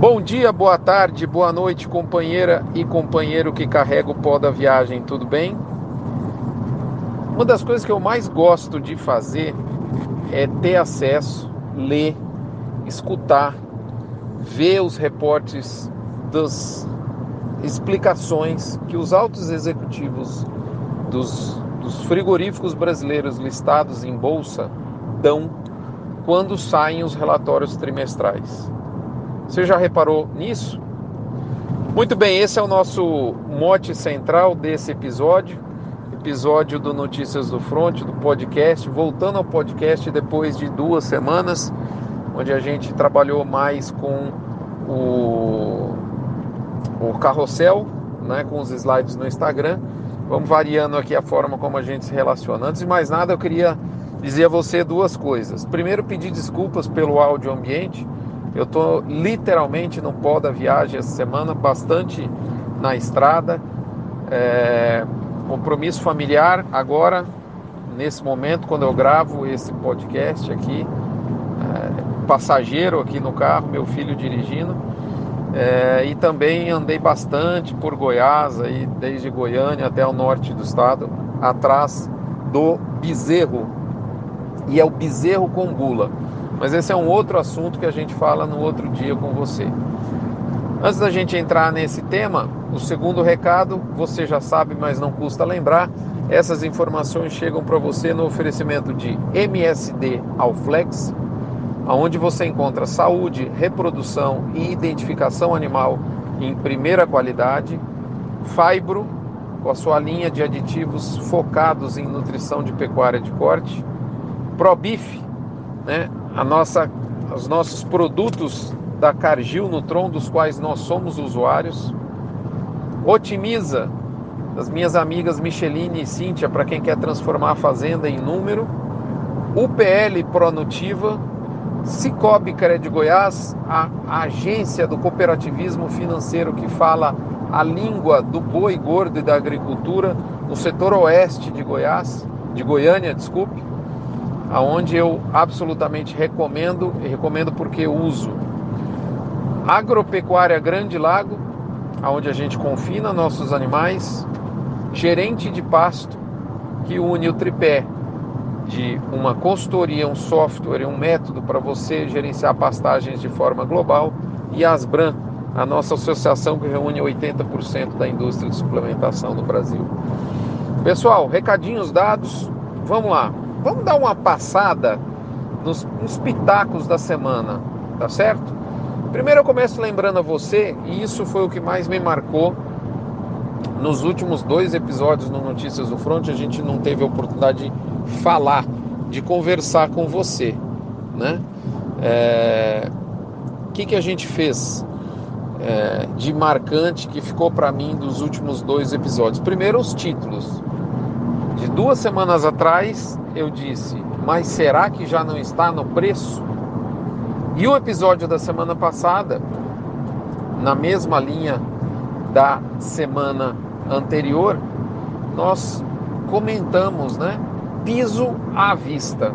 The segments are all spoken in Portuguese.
Bom dia, boa tarde, boa noite, companheira e companheiro que carrega o pó da viagem, tudo bem? Uma das coisas que eu mais gosto de fazer é ter acesso, ler, escutar, ver os reportes das explicações que os altos executivos dos, dos frigoríficos brasileiros listados em bolsa dão quando saem os relatórios trimestrais. Você já reparou nisso? Muito bem, esse é o nosso mote central desse episódio, episódio do Notícias do Front, do podcast, voltando ao podcast depois de duas semanas, onde a gente trabalhou mais com o, o carrossel, né, com os slides no Instagram. Vamos variando aqui a forma como a gente se relaciona. Antes de mais nada, eu queria dizer a você duas coisas. Primeiro, pedir desculpas pelo áudio ambiente eu estou literalmente no pó da viagem essa semana, bastante na estrada. É, compromisso familiar agora, nesse momento, quando eu gravo esse podcast aqui. É, passageiro aqui no carro, meu filho dirigindo. É, e também andei bastante por Goiás, aí, desde Goiânia até o norte do estado, atrás do bezerro. E é o bezerro com gula. Mas esse é um outro assunto que a gente fala no outro dia com você. Antes da gente entrar nesse tema, o segundo recado, você já sabe, mas não custa lembrar, essas informações chegam para você no oferecimento de MSD Alflex, onde você encontra saúde, reprodução e identificação animal em primeira qualidade, Fibro, com a sua linha de aditivos focados em nutrição de pecuária de corte, ProBif, né, a nossa, os nossos produtos da Cargill Nutron, dos quais nós somos usuários. Otimiza, das minhas amigas Micheline e Cíntia, para quem quer transformar a fazenda em número. UPL Pronutiva, Cicobi Cred Goiás, a, a agência do cooperativismo financeiro que fala a língua do boi gordo e da agricultura no setor oeste de Goiás, de Goiânia, desculpe aonde eu absolutamente recomendo e recomendo porque uso. Agropecuária Grande Lago, aonde a gente confina nossos animais, gerente de pasto, que une o tripé de uma consultoria, um software e um método para você gerenciar pastagens de forma global, e Asbran, a nossa associação que reúne 80% da indústria de suplementação no Brasil. Pessoal, recadinhos dados, vamos lá. Vamos dar uma passada nos, nos pitacos da semana, tá certo? Primeiro eu começo lembrando a você, e isso foi o que mais me marcou nos últimos dois episódios no Notícias do Front, a gente não teve a oportunidade de falar, de conversar com você, né? É... O que, que a gente fez é, de marcante que ficou para mim dos últimos dois episódios? Primeiro, os títulos. De duas semanas atrás, eu disse, mas será que já não está no preço? E o episódio da semana passada, na mesma linha da semana anterior, nós comentamos, né? Piso à vista.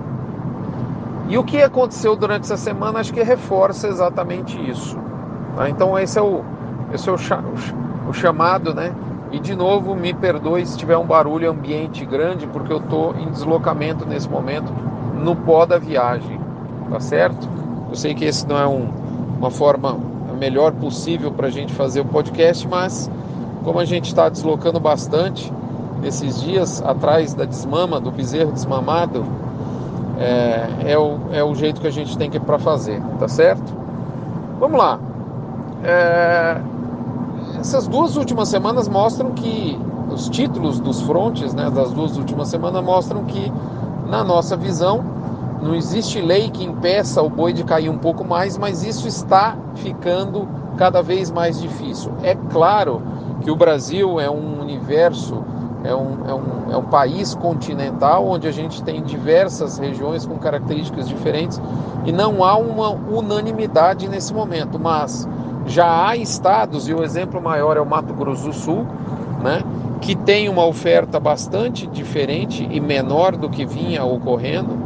E o que aconteceu durante essa semana acho que reforça exatamente isso. Tá? Então esse é o, esse é o, o chamado, né? E de novo, me perdoe se tiver um barulho ambiente grande, porque eu estou em deslocamento nesse momento no pó da viagem, tá certo? Eu sei que esse não é um, uma forma melhor possível para a gente fazer o podcast, mas como a gente está deslocando bastante nesses dias atrás da desmama, do bezerro desmamado, é, é, o, é o jeito que a gente tem que para fazer, tá certo? Vamos lá. É, essas duas últimas semanas mostram que os títulos dos frontes, né, das duas últimas semanas mostram que, na nossa visão, não existe lei que impeça o boi de cair um pouco mais, mas isso está ficando cada vez mais difícil. É claro que o Brasil é um universo, é um, é um, é um país continental onde a gente tem diversas regiões com características diferentes e não há uma unanimidade nesse momento, mas já há estados, e o exemplo maior é o Mato Grosso do Sul, né, que tem uma oferta bastante diferente e menor do que vinha ocorrendo,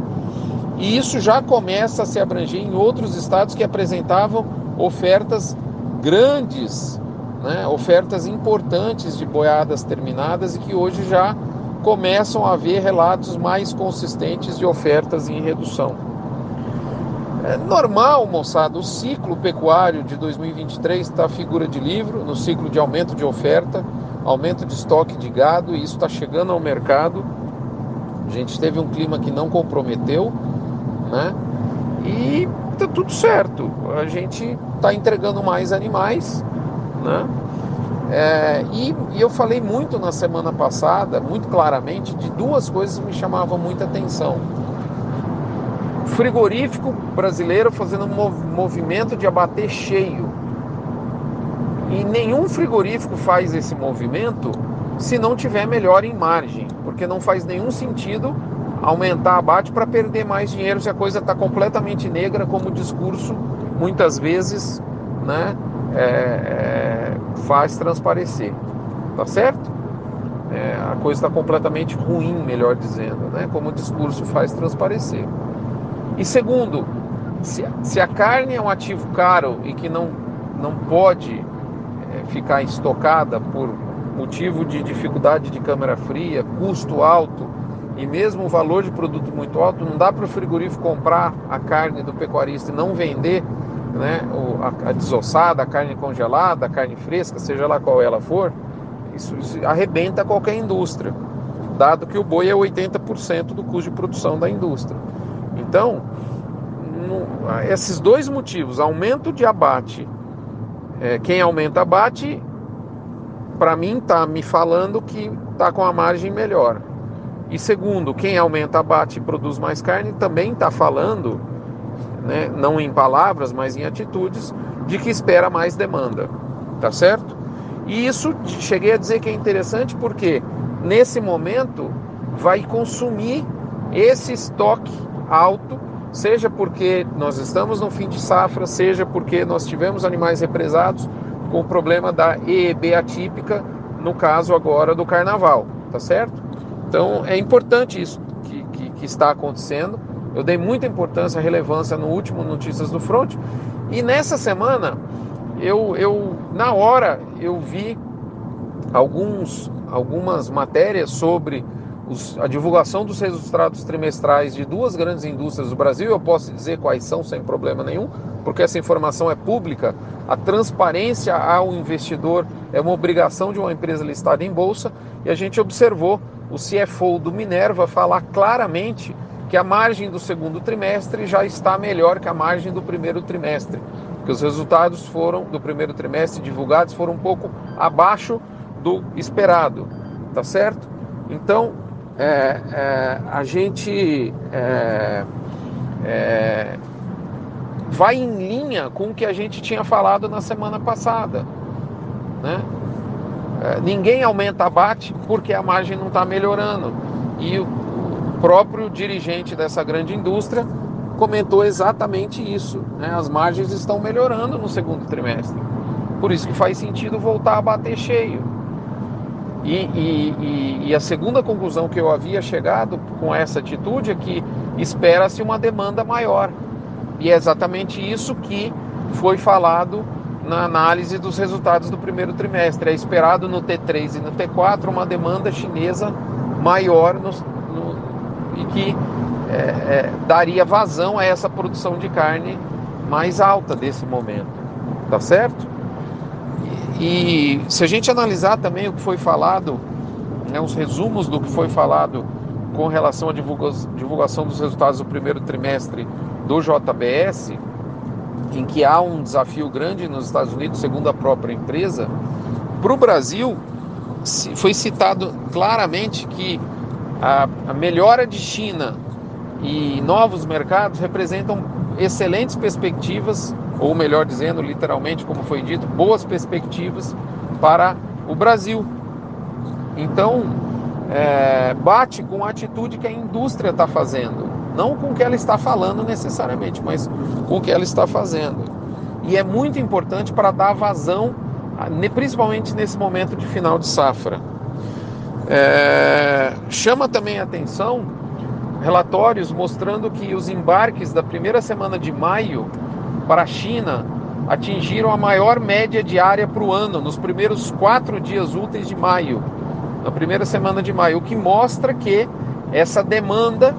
e isso já começa a se abranger em outros estados que apresentavam ofertas grandes né, ofertas importantes de boiadas terminadas e que hoje já começam a haver relatos mais consistentes de ofertas em redução. É normal, moçada, o ciclo pecuário de 2023 está figura de livro, no ciclo de aumento de oferta, aumento de estoque de gado, e isso está chegando ao mercado. A gente teve um clima que não comprometeu, né? E tá tudo certo. A gente está entregando mais animais, né? É, e, e, eu falei muito na semana passada, muito claramente, de duas coisas que me chamavam muita atenção. Frigorífico brasileiro fazendo um movimento de abater cheio. E nenhum frigorífico faz esse movimento se não tiver melhor em margem, porque não faz nenhum sentido aumentar abate para perder mais dinheiro se a coisa está completamente negra, como o discurso muitas vezes né, é, é, faz transparecer. Tá certo? É, a coisa está completamente ruim, melhor dizendo, né, como o discurso faz transparecer. E segundo, se, se a carne é um ativo caro e que não, não pode é, ficar estocada por motivo de dificuldade de câmara fria, custo alto e mesmo o valor de produto muito alto, não dá para o frigorífico comprar a carne do pecuarista e não vender né, a, a desossada, a carne congelada, a carne fresca, seja lá qual ela for, isso, isso arrebenta qualquer indústria, dado que o boi é 80% do custo de produção da indústria. Então, esses dois motivos, aumento de abate, é, quem aumenta abate, para mim está me falando que está com a margem melhor. E segundo, quem aumenta abate e produz mais carne também está falando né, não em palavras, mas em atitudes, de que espera mais demanda, tá certo? E isso cheguei a dizer que é interessante porque nesse momento vai consumir esse estoque alto, seja porque nós estamos no fim de safra, seja porque nós tivemos animais represados com o problema da EEB atípica, no caso agora do carnaval, tá certo? Então é importante isso que, que, que está acontecendo eu dei muita importância, relevância no último Notícias do Front. E nessa semana, eu, eu na hora, eu vi alguns, algumas matérias sobre os, a divulgação dos resultados trimestrais de duas grandes indústrias do Brasil. Eu posso dizer quais são sem problema nenhum, porque essa informação é pública. A transparência ao investidor é uma obrigação de uma empresa listada em bolsa. E a gente observou o CFO do Minerva falar claramente que a margem do segundo trimestre já está melhor que a margem do primeiro trimestre, porque os resultados foram do primeiro trimestre divulgados foram um pouco abaixo do esperado, tá certo? Então é, é, a gente é, é vai em linha com o que a gente tinha falado na semana passada, né? É, ninguém aumenta abate porque a margem não está melhorando e próprio dirigente dessa grande indústria comentou exatamente isso. Né? As margens estão melhorando no segundo trimestre. Por isso que faz sentido voltar a bater cheio. E, e, e, e a segunda conclusão que eu havia chegado com essa atitude é que espera-se uma demanda maior. E é exatamente isso que foi falado na análise dos resultados do primeiro trimestre. É esperado no T3 e no T4 uma demanda chinesa maior nos, e que é, é, daria vazão a essa produção de carne mais alta desse momento, tá certo? E, se a gente analisar também o que foi falado, né, os resumos do que foi falado com relação à divulgação dos resultados do primeiro trimestre do JBS, em que há um desafio grande nos Estados Unidos, segundo a própria empresa, para o Brasil foi citado claramente que a melhora de China e novos mercados representam excelentes perspectivas, ou melhor dizendo, literalmente, como foi dito, boas perspectivas para o Brasil. Então, é, bate com a atitude que a indústria está fazendo, não com o que ela está falando necessariamente, mas com o que ela está fazendo. E é muito importante para dar vazão, principalmente nesse momento de final de safra. É, chama também atenção relatórios mostrando que os embarques da primeira semana de maio para a China atingiram a maior média diária para o ano, nos primeiros quatro dias úteis de maio, na primeira semana de maio, o que mostra que essa demanda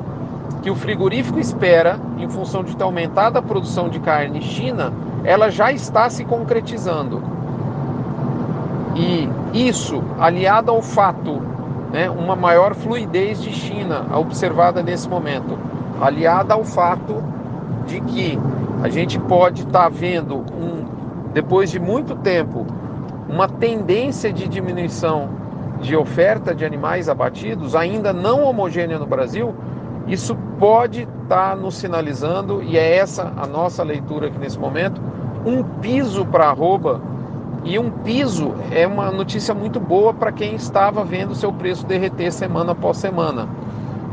que o frigorífico espera, em função de ter aumentado a produção de carne China, ela já está se concretizando. E isso, aliado ao fato, né, uma maior fluidez de China observada nesse momento, aliada ao fato de que a gente pode estar tá vendo, um, depois de muito tempo, uma tendência de diminuição de oferta de animais abatidos, ainda não homogênea no Brasil, isso pode estar tá nos sinalizando, e é essa a nossa leitura aqui nesse momento, um piso para arroba. E um piso é uma notícia muito boa para quem estava vendo seu preço derreter semana após semana.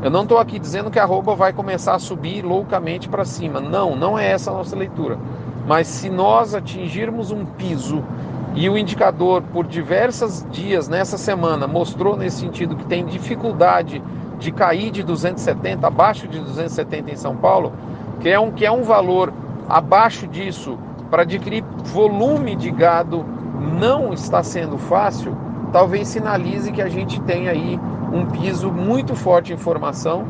Eu não estou aqui dizendo que a arroba vai começar a subir loucamente para cima. Não, não é essa a nossa leitura. Mas se nós atingirmos um piso e o indicador por diversos dias nessa semana mostrou nesse sentido que tem dificuldade de cair de 270 abaixo de 270 em São Paulo, que é um que é um valor abaixo disso para adquirir volume de gado não está sendo fácil, talvez sinalize que a gente tem aí um piso muito forte em informação,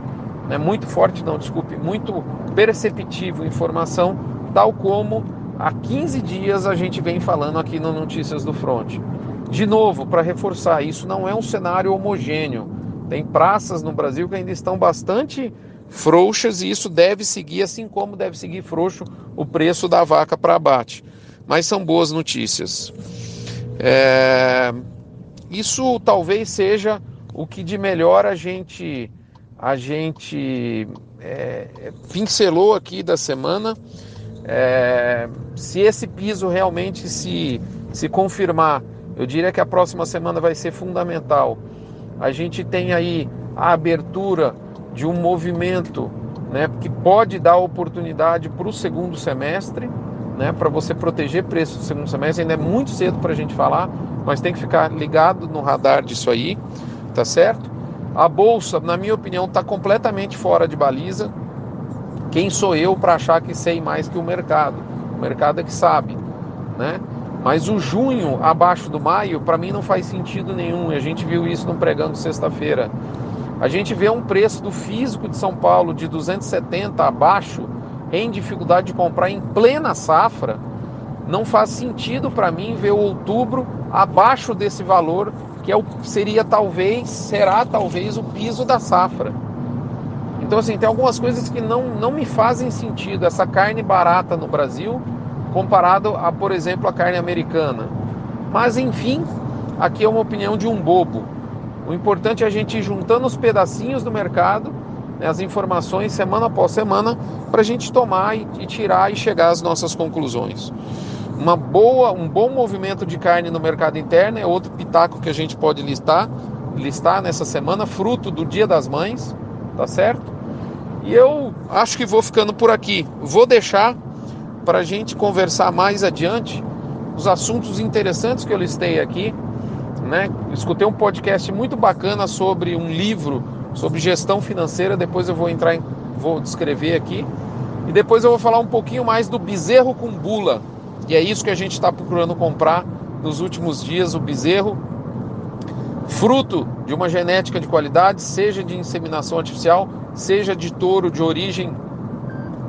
né, muito forte não, desculpe, muito perceptível em informação, tal como há 15 dias a gente vem falando aqui no Notícias do Front. De novo, para reforçar, isso não é um cenário homogêneo. Tem praças no Brasil que ainda estão bastante frouxas e isso deve seguir, assim como deve seguir frouxo o preço da vaca para abate. Mas são boas notícias. É... Isso talvez seja o que de melhor a gente a gente é, pincelou aqui da semana. É, se esse piso realmente se, se confirmar, eu diria que a próxima semana vai ser fundamental. A gente tem aí a abertura de um movimento né, que pode dar oportunidade para o segundo semestre, né, para você proteger preço do segundo semestre. Ainda é muito cedo para a gente falar, mas tem que ficar ligado no radar disso aí tá certo? A bolsa, na minha opinião, está completamente fora de baliza. Quem sou eu para achar que sei mais que o mercado? O mercado é que sabe, né? Mas o junho abaixo do maio, para mim não faz sentido nenhum. A gente viu isso no pregando sexta-feira. A gente vê um preço do físico de São Paulo de 270 abaixo, em dificuldade de comprar em plena safra. Não faz sentido para mim ver o outubro abaixo desse valor que é o, seria talvez, será talvez o piso da safra. Então, assim, tem algumas coisas que não, não me fazem sentido. Essa carne barata no Brasil, comparado a, por exemplo, a carne americana. Mas, enfim, aqui é uma opinião de um bobo. O importante é a gente ir juntando os pedacinhos do mercado, né, as informações, semana após semana, para a gente tomar e, e tirar e chegar às nossas conclusões uma boa, um bom movimento de carne no mercado interno é outro pitaco que a gente pode listar, listar nessa semana, fruto do Dia das Mães, tá certo? E eu acho que vou ficando por aqui. Vou deixar para a gente conversar mais adiante os assuntos interessantes que eu listei aqui. Né? Escutei um podcast muito bacana sobre um livro sobre gestão financeira. Depois eu vou entrar, em, vou descrever aqui. E depois eu vou falar um pouquinho mais do bezerro com bula, e é isso que a gente está procurando comprar nos últimos dias, o bezerro, fruto de uma genética de qualidade, seja de inseminação artificial, seja de touro de origem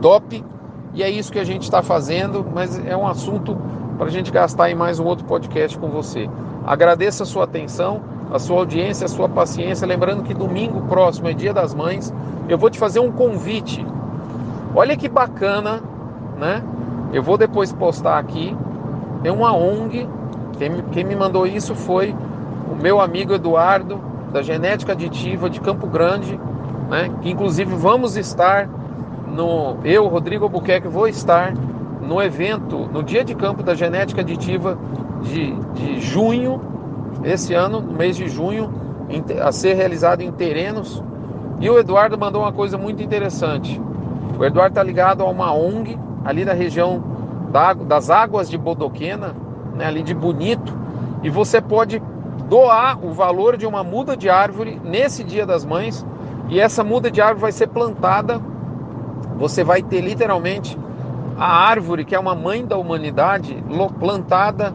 top. E é isso que a gente está fazendo, mas é um assunto para a gente gastar em mais um outro podcast com você. Agradeço a sua atenção, a sua audiência, a sua paciência. Lembrando que domingo próximo é Dia das Mães. Eu vou te fazer um convite. Olha que bacana, né? Eu vou depois postar aqui. Tem uma ONG. Quem, quem me mandou isso foi o meu amigo Eduardo, da Genética Aditiva de Campo Grande, né? Que inclusive vamos estar no. Eu, Rodrigo Albuquerque, vou estar no evento, no dia de campo da Genética Aditiva de, de junho, esse ano, no mês de junho, a ser realizado em Terenos. E o Eduardo mandou uma coisa muito interessante. O Eduardo está ligado a uma ONG ali da região das águas de Bodoquena, né, ali de Bonito, e você pode doar o valor de uma muda de árvore nesse Dia das Mães, e essa muda de árvore vai ser plantada. Você vai ter literalmente a árvore que é uma mãe da humanidade plantada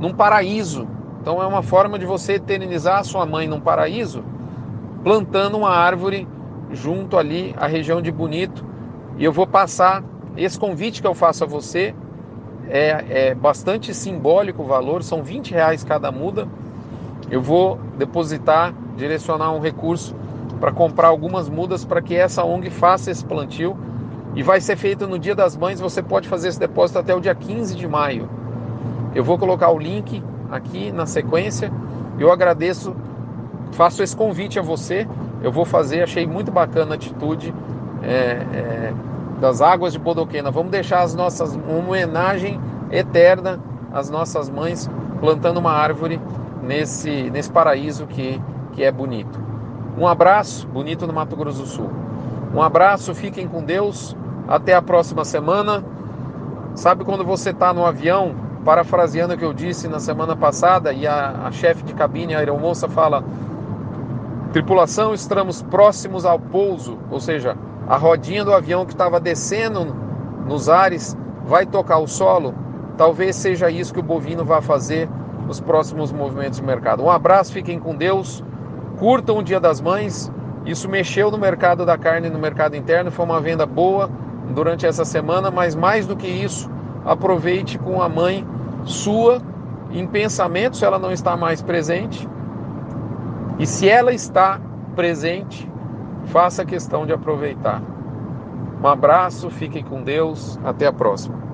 num paraíso. Então é uma forma de você eternizar a sua mãe num paraíso, plantando uma árvore junto ali à região de Bonito. E eu vou passar esse convite que eu faço a você. É, é bastante simbólico o valor, são 20 reais cada muda. Eu vou depositar, direcionar um recurso para comprar algumas mudas para que essa ONG faça esse plantio e vai ser feito no Dia das Mães. Você pode fazer esse depósito até o dia 15 de maio. Eu vou colocar o link aqui na sequência. Eu agradeço, faço esse convite a você. Eu vou fazer, achei muito bacana a atitude é, é, das águas de Bodoquena. Vamos deixar as nossas uma homenagem eterna às nossas mães plantando uma árvore nesse, nesse paraíso que, que é bonito. Um abraço, bonito no Mato Grosso do Sul. Um abraço, fiquem com Deus. Até a próxima semana. Sabe quando você está no avião, parafraseando o que eu disse na semana passada, e a, a chefe de cabine, a aeromoça, fala: tripulação, estamos próximos ao pouso, ou seja, a rodinha do avião que estava descendo nos ares vai tocar o solo. Talvez seja isso que o bovino vai fazer nos próximos movimentos de mercado. Um abraço, fiquem com Deus, curtam o Dia das Mães. Isso mexeu no mercado da carne, no mercado interno, foi uma venda boa durante essa semana, mas mais do que isso, aproveite com a mãe sua em pensamento se ela não está mais presente. E se ela está presente, faça questão de aproveitar. Um abraço, fiquem com Deus, até a próxima.